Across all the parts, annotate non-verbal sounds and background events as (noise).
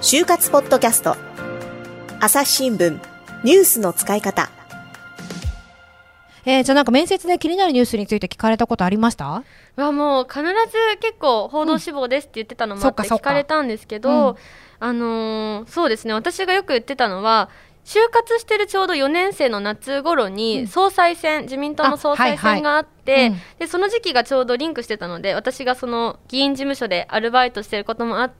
就活ポッドキャスト。朝日新聞。ニュースの使い方。えー、じゃあなんか面接で気になるニュースについて聞かれたことありました？はもう必ず結構報道志望ですって言ってたのもあって聞かれたんですけど、うんうん、あのー、そうですね。私がよく言ってたのは就活してるちょうど4年生の夏頃に総裁選、うん、自民党の総裁選があって、はいはい。うん、でその時期がちょうどリンクしてたので私がその議員事務所でアルバイトしてることもあって、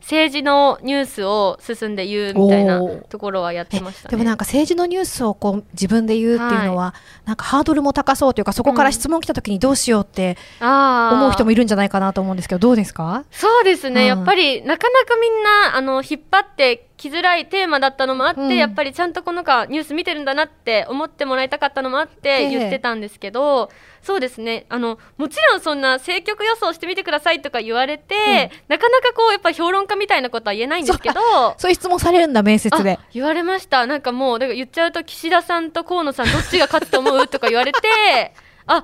政治のニュースを進んで言うみたいなところはやってました、ね、でもなんか政治のニュースをこう自分で言うっていうのは、はい、なんかハードルも高そうというかそこから質問来た時にどうしようって思う人もいるんじゃないかなと思うんですけどどうですか？そうですね、うん、やっぱりなかなかみんなあの引っ張ってきづらいテーマだったのもあって、うん、やっぱりちゃんとこのかニュース見てるんだなって思ってもらいたかったのもあって言ってたんですけど、えー、そうですね。あのもちろんそんな政局予想してみてくださいとか言われて、うん、なかなかこうやっぱ評論家みたいなことは言えないんですけどそういう質問されるんだ面接で。言われました。なんかもうだから言っちゃうと岸田さんと河野さんどっちが勝つと思う？とか言われて (laughs) あ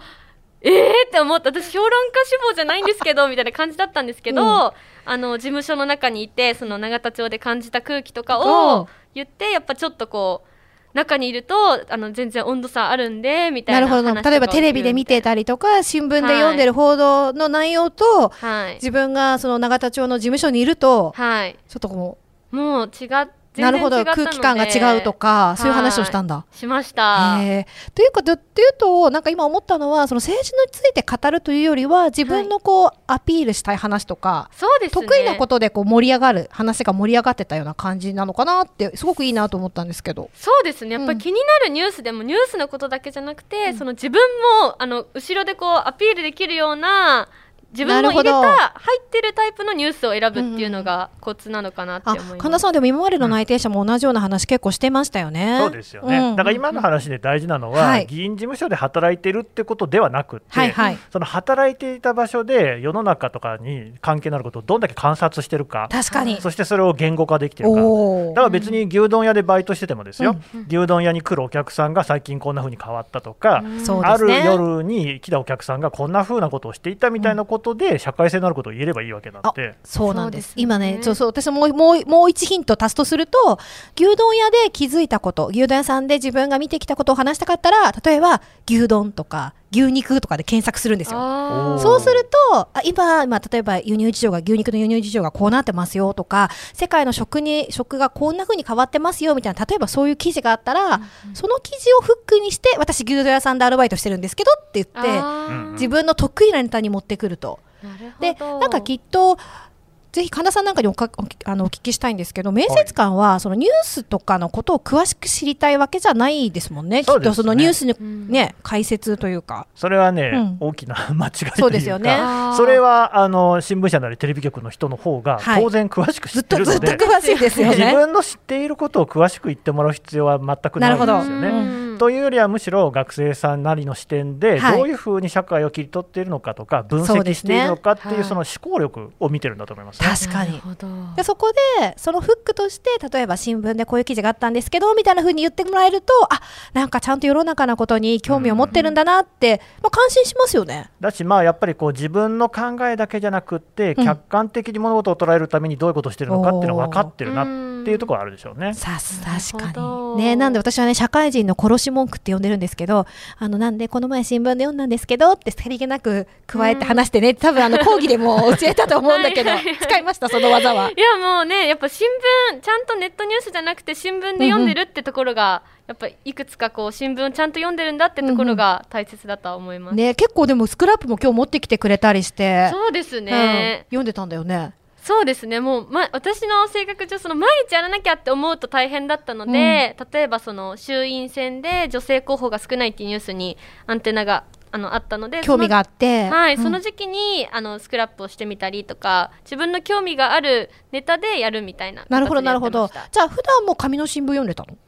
えーって思った。私評論家志望じゃないんですけどみたいな感じだったんですけど、うん、あの事務所の中にいてその永田町で感じた空気とかを言ってやっぱちょっとこう中にいるとあの全然温度差あるんでみたいななるほど。例えばテレビで見てたりとか新聞で読んでる報道の内容と、はい、自分がその永田町の事務所にいると、はい、ちょっとこうもう違ってなるほど。空気感が違うとかそういう話をしたんだ。しました。というかというとなんか今思ったのはその政治について語るというよりは自分のこう、はい、アピールしたい話とかそうです、ね、得意なことでこう盛り上がる話が盛り上がってたような感じなのかなってすごくいいなと思ったんですけど。そうですね。やっぱり気になるニュースでも、うん、ニュースのことだけじゃなくて、うん、その自分もあの後ろでこうアピールできるような自分の入れた入ってるタイプのニュースを選ぶっていうのがコツなのかなって思います、神田さんでも今までの内定者も同じような話結構してましたよね、そうですよね、うん、だから今の話で大事なのは、うん、議員事務所で働いてるってことではなくて、はいはい、その働いていた場所で世の中とかに関係のあることをどんだけ観察してるか確かに。そしてそれを言語化できてるか。だから別に牛丼屋でバイトしててもですよ、うん、牛丼屋に来るお客さんが最近こんなふうに変わったとか、ある夜に来たお客さんがこんなふうなことをしていたみたいなことで社会性なることを言えればいいわけなんでそうなんです、ね、今ねそうそう私ももうもう一ヒント足すとすると牛丼屋で気づいたこと牛丼屋さんで自分が見てきたことを話したかったら例えば牛丼とか牛肉とかで検索するんですよ。そうするとあ今、まあ、例えば輸入事情が牛肉の輸入事情がこうなってますよとか世界の食に食がこんな風に変わってますよみたいな例えばそういう記事があったら、うんうん、その記事をフックにして私牛丼屋さんでアルバイトしてるんですけどって言って自分の得意なネタに持ってくると。でなんかきっとぜひ神田さんなんかにおかあのお聞きしたいんですけど面接官はそのニュースとかのことを詳しく知りたいわけじゃないですもんね、きっとそのニュースの、ね、解説というか。それはね、うん、大きな間違いそうですよね。それはあの新聞社なりテレビ局の人の方が当然詳しく知ってるので、はい、ずっと詳しいですよね。自分の知っていることを詳しく言ってもらう必要は全くないんですよね。というよりはむしろ学生さんなりの視点でどういうふうに社会を切り取っているのかとか分析しているのかっていうその思考力を見てるんだと思います、ね、確かに。でそこでそのフックとして例えば新聞でこういう記事があったんですけどみたいなふうに言ってもらえるとあなんかちゃんと世の中のことに興味を持ってるんだなって、まあ、感心しますよね。だしまあやっぱりこう自分の考えだけじゃなくて客観的に物事を捉えるためにどういうことをしてるのかっていうのが分かってるなっていうところあるでしょうね。さす確かに。ねなんで私はね社会人の殺し文句って呼んでるんですけどあのなんでこの前新聞で読んだんですけどってさりげなく加えて話してね、多分あの講義でも教えたと思うんだけど (laughs) 使いましたその技は。いやもうねやっぱ新聞ちゃんとネットニュースじゃなくて新聞で読んでるってところが、やっぱいくつかこう新聞ちゃんと読んでるんだってところが大切だとは思います、うん、ね結構でもスクラップも今日持ってきてくれたりして。そうですね、うん、読んでたんだよねそうですね。もう、ま、私の性格上その毎日やらなきゃって思うと大変だったので、うん、例えばその衆院選で女性候補が少ないっていうニュースにアンテナがあのあったので興味があって。はい、うん、その時期にあのスクラップをしてみたりとか自分の興味があるネタでやるみたいななるほどなるほど。じゃあ普段も紙の新聞読んでたの？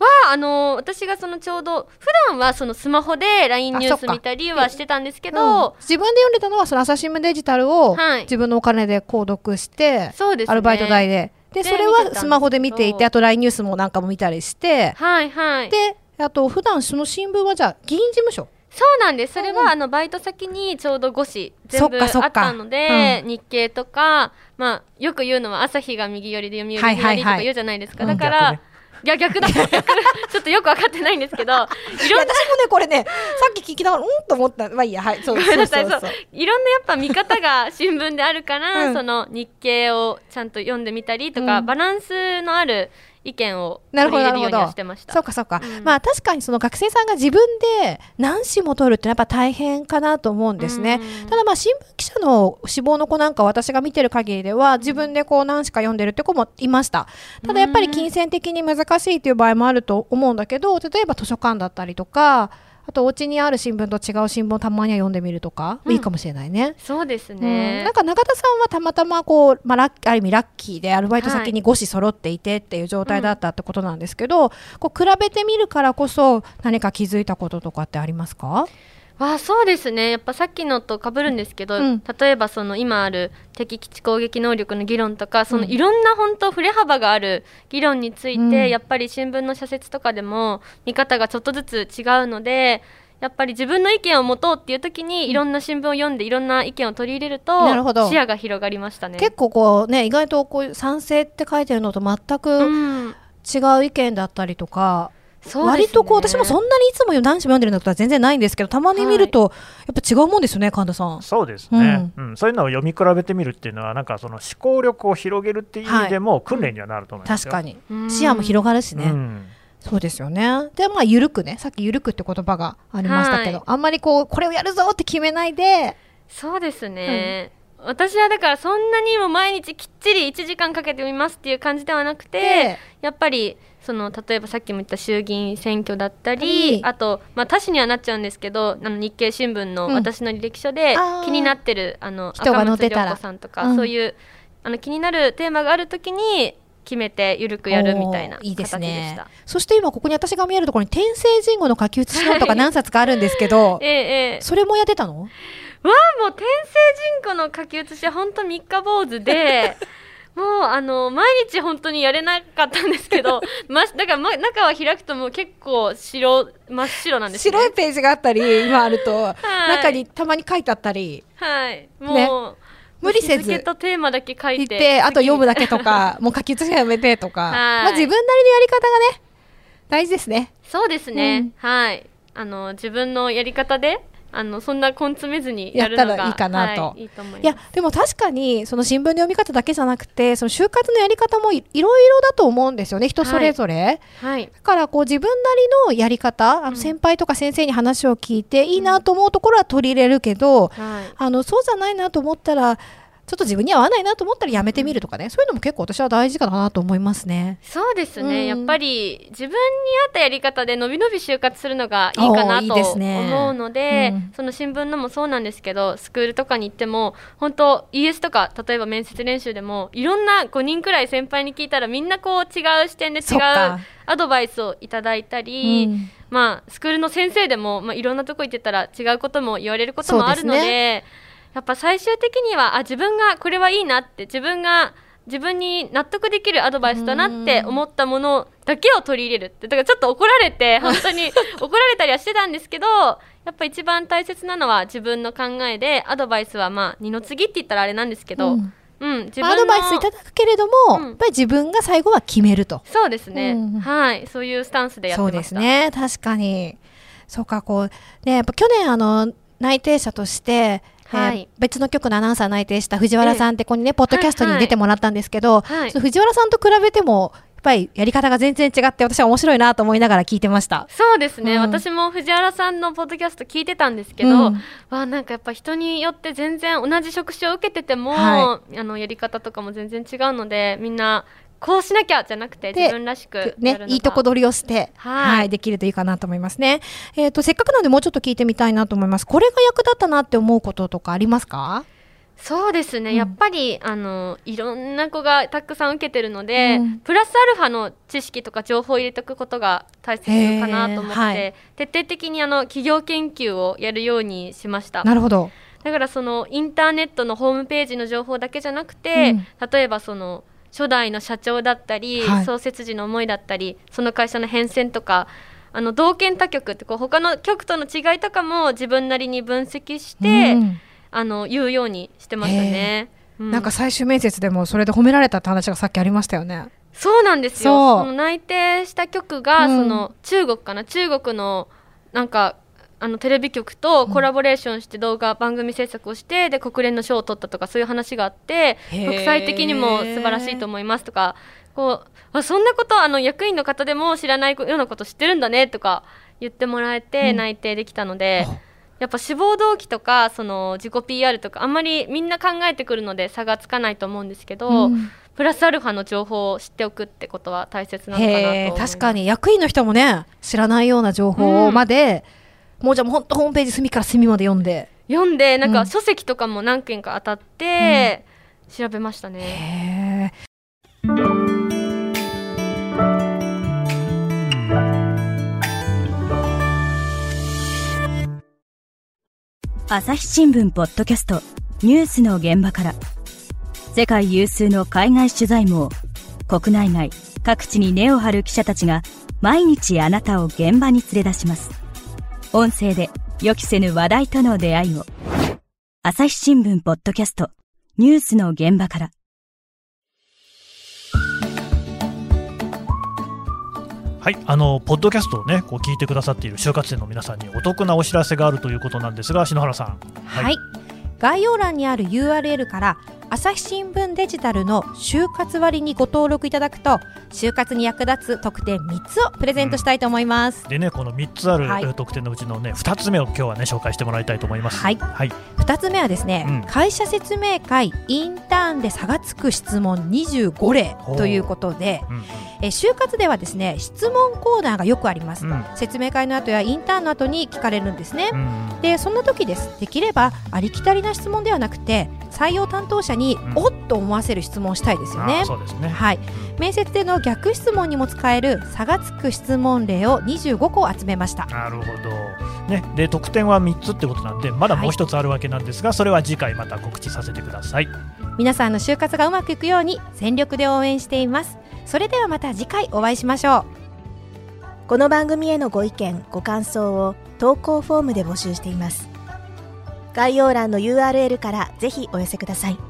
はあの私がそのちょうど普段はそのスマホで LINE ニュース見たりはしてたんですけど、うん、自分で読んでたのはその朝日新聞デジタルを自分のお金で購読して、そうです、ね、アルバイト代で。でそれはスマホで見ていてあと LINE ニュースもなんかも見たりして。はいはい。であと普段その新聞はじゃあ議員事務所。そうなんです。それは、うん、あのバイト先にちょうど5紙全部あったので、うん、日経とか、まあ、よく言うのは朝日が右寄りで読売左とか言うじゃないですか、はいはいはい、だから、うんいや逆だ。逆 (laughs) ちょっとよく分かってないんですけどいろんな私もねこれねさっき聞きながらうんと思った。まあいいやはいそうそうそうそういろんなやっぱ見方が新聞であるから、うん、その日経をちゃんと読んでみたりとか、うん、バランスのある意見を取り入れるようにはしてました。そうかそうか、うん、まあ確かにその学生さんが自分で何紙も取るってやっぱ大変かなと思うんですね、うん、ただまあ新聞記者の志望の子なんか私が見てる限りでは自分でこう何紙か読んでるって子もいました。ただやっぱり金銭的に難しいという場合もあると思うんだけど例えば図書館だったりとかあとお家にある新聞と違う新聞をたまには読んでみるとか、うん、いいかもしれないね。そうですね、うん、なんか中田さんはたまたまこう、まあ、ラッある意味ラッキーでアルバイト先に5紙揃っていてっていう状態だったってことなんですけど、うん、こう比べてみるからこそ何か気づいたこととかってありますか？あそうですね。やっぱさっきのとかぶるんですけど、うん、例えばその今ある敵基地攻撃能力の議論とかそのいろんな本当振れ幅がある議論について、うん、やっぱり新聞の社説とかでも見方がちょっとずつ違うのでやっぱり自分の意見を持とうっていう時にいろんな新聞を読んでいろんな意見を取り入れると視野が広がりましたね。結構こうね意外とこう賛成って書いてるのと全く違う意見だったりとか、ね、割とこう私もそんなにいつも男子読んでるのとは全然ないんですけどたまに見ると、やっぱ違うもんですよね神田さん。そうですね、うん、うん、そういうのを読み比べてみるっていうのはなんかその思考力を広げるっていう意味でも訓練にはなると思います、はいうん、確かに視野も広がるしね、うん。そうですよね。で、まあ、ゆるくね、さっきゆるくって言葉がありましたけど、はい、あんまりこう、これをやるぞって決めないで。そうですね。うん、私はだからそんなにも毎日きっちり1時間かけてみますっていう感じではなくて、やっぱりその例えばさっきも言った衆議院選挙だったり、あと、まあ、他紙にはなっちゃうんですけどあの日経新聞の私の履歴書で気になってる、うん、あの人が載ってたら。さんとか、うん、そういうあの気になるテーマがあるときに決めてゆるくやるみたいないいですね。そして今ここに私が見えるところに天聖人語の書き写しノートが何冊かあるんですけど、(laughs) ええ。それもやってたの？わあもう天聖人語の書き写しは本当三日坊主で (laughs) もうあの毎日本当にやれなかったんですけど、(laughs) ま、だから、ま、中は開くともう結構白真っ白なんです、ね、白いページがあったり今あると、はい、中にたまに書いてあったりはいもう、ね無理せず。とテーマだけ書いて。あと読むだけとか、(laughs) もう書き写しやめてとか。まあ自分なりのやり方がね、大事ですね。そうですね。うん、はい。あの、自分のやり方で、あのそんな根詰めずにやるのがやったらいいかなと。はい、いいと思いやでも確かにその新聞の読み方だけじゃなくてその就活のやり方もいろいろだと思うんですよね人それぞれ。はい、だからこう自分なりのやり方あの先輩とか先生に話を聞いて、いいなと思うところは取り入れるけど、うんはい、あのそうじゃないなと思ったらちょっと自分に合わないなと思ったらやめてみるとかね、そういうのも結構私は大事かなと思いますね。そうですね、うん、やっぱり自分に合ったやり方で伸び伸び就活するのがいいかなと思うので、ねうん、その新聞のもそうなんですけど、スクールとかに行っても、本当 ES とか例えば面接練習でもいろんな5人くらい先輩に聞いたらみんなこう違う視点で違うアドバイスをいただいたり。うん。まあ、スクールの先生でも、まあ、いろんなとこ行ってたら違うことも言われることもあるのでやっぱ最終的にはあ自分がこれはいいなって自分が自分に納得できるアドバイスだなって思ったものだけを取り入れるって。だからちょっと怒られて (laughs) 本当に怒られたりはしてたんですけどやっぱ一番大切なのは自分の考えでアドバイスはまあ二の次って言ったらあれなんですけど、うん。うん、自分アドバイスいただくけれども、うん、やっぱり自分が最後は決めると。そうですね、うん、はい。そういうスタンスでやってました。そうですね。確かに。そうかこうねやっぱ去年あの内定者としてはい、別の局のアナウンサー内定した藤原さんってここにね、ポッドキャストに出てもらったんですけど、はい。はい、藤原さんと比べてもやっぱりやり方が全然違って私は面白いなと思いながら聞いてました。そうですね、うん、私も藤原さんのポッドキャスト聞いてたんですけど、うん、わなんかやっぱ人によって全然同じ職種を受けてても、はい、あのやり方とかも全然違うのでみんなこうしなきゃじゃなくて自分らしくねいいとこ取りをして、はい、はい、できるといいかなと思いますね。えっ、ー、とせっかくなんでもうちょっと聞いてみたいなと思います。これが役立ったなって思うこととかありますか？そうですね、うん、やっぱりあのいろんな子がたくさん受けてるので、うん、プラスアルファの知識とか情報を入れておくことが大切かなと思って、はい、徹底的にあの企業研究をやるようにしました。なるほどだからそのインターネットのホームページの情報だけじゃなくて、うん、例えばその初代の社長だったり、はい、創設時の思いだったりその会社の変遷とかあの同県他局ってこう他の局との違いとかも自分なりに分析して、うん、あの言うようにしてましたね。うん、なんか最終面接でもそれで褒められたって話がさっきありましたよね。そうなんですよ。その内定した局が、その中国かな中国のなんかあのテレビ局とコラボレーションして動画、番組制作をしてで国連の賞を取ったとかそういう話があって国際的にも素晴らしいと思いますとかこうあそんなことあの役員の方でも知らないようなこと知ってるんだねとか言ってもらえて内定できたので、うん、やっぱ志望動機とかその自己 PR とかあんまりみんな考えてくるので差がつかないと思うんですけど。うん。プラスアルファの情報を知っておくってことは大切なのかなと確かに役員の人もね知らないような情報まで、うん、もうじゃあもう本当ホームページ隅から隅まで読んで。読んでなんか書籍とかも何件か当たって、調べましたね。朝日新聞ポッドキャストニュースの現場から。世界有数の海外取材網国内外各地に根を張る記者たちが毎日あなたを現場に連れ出します音声で予期せぬ話題との出会いを。朝日新聞ポッドキャスト。ニュースの現場から。はい、あのポッドキャストをねこう聞いてくださっている就活生の皆さんにお得なお知らせがあるということなんですが篠原さん。はい、はい、概要欄にある URL から朝日新聞デジタルの就活割にご登録いただくと就活に役立つ特典3つをプレゼントしたいと思います、うん、でねこの3つある特典のうちのね2つ目を今日はね紹介してもらいたいと思います。はい、はい、2つ目はですね、うん、会社説明会インターンで差がつく質問25例ということで、うん、え就活ではですね質問コーナーがよくあります、説明会の後やインターンの後に聞かれるんですね、でそんな時です。できればありきたりな質問ではなくて採用担当者に、おっと思わせる質問をしたいですよね。そうですね。はい、面接での逆質問にも使える差がつく質問例を25個集めました。なるほど。ね、で得点は3つってことなんでまだもう一つあるわけなんですが、はい、それは次回また告知させてください。皆さんの就活がうまくいくように全力で応援しています。それではまた次回お会いしましょう。この番組へのご意見ご感想を投稿フォームで募集しています。概要欄の URL からぜひお寄せください。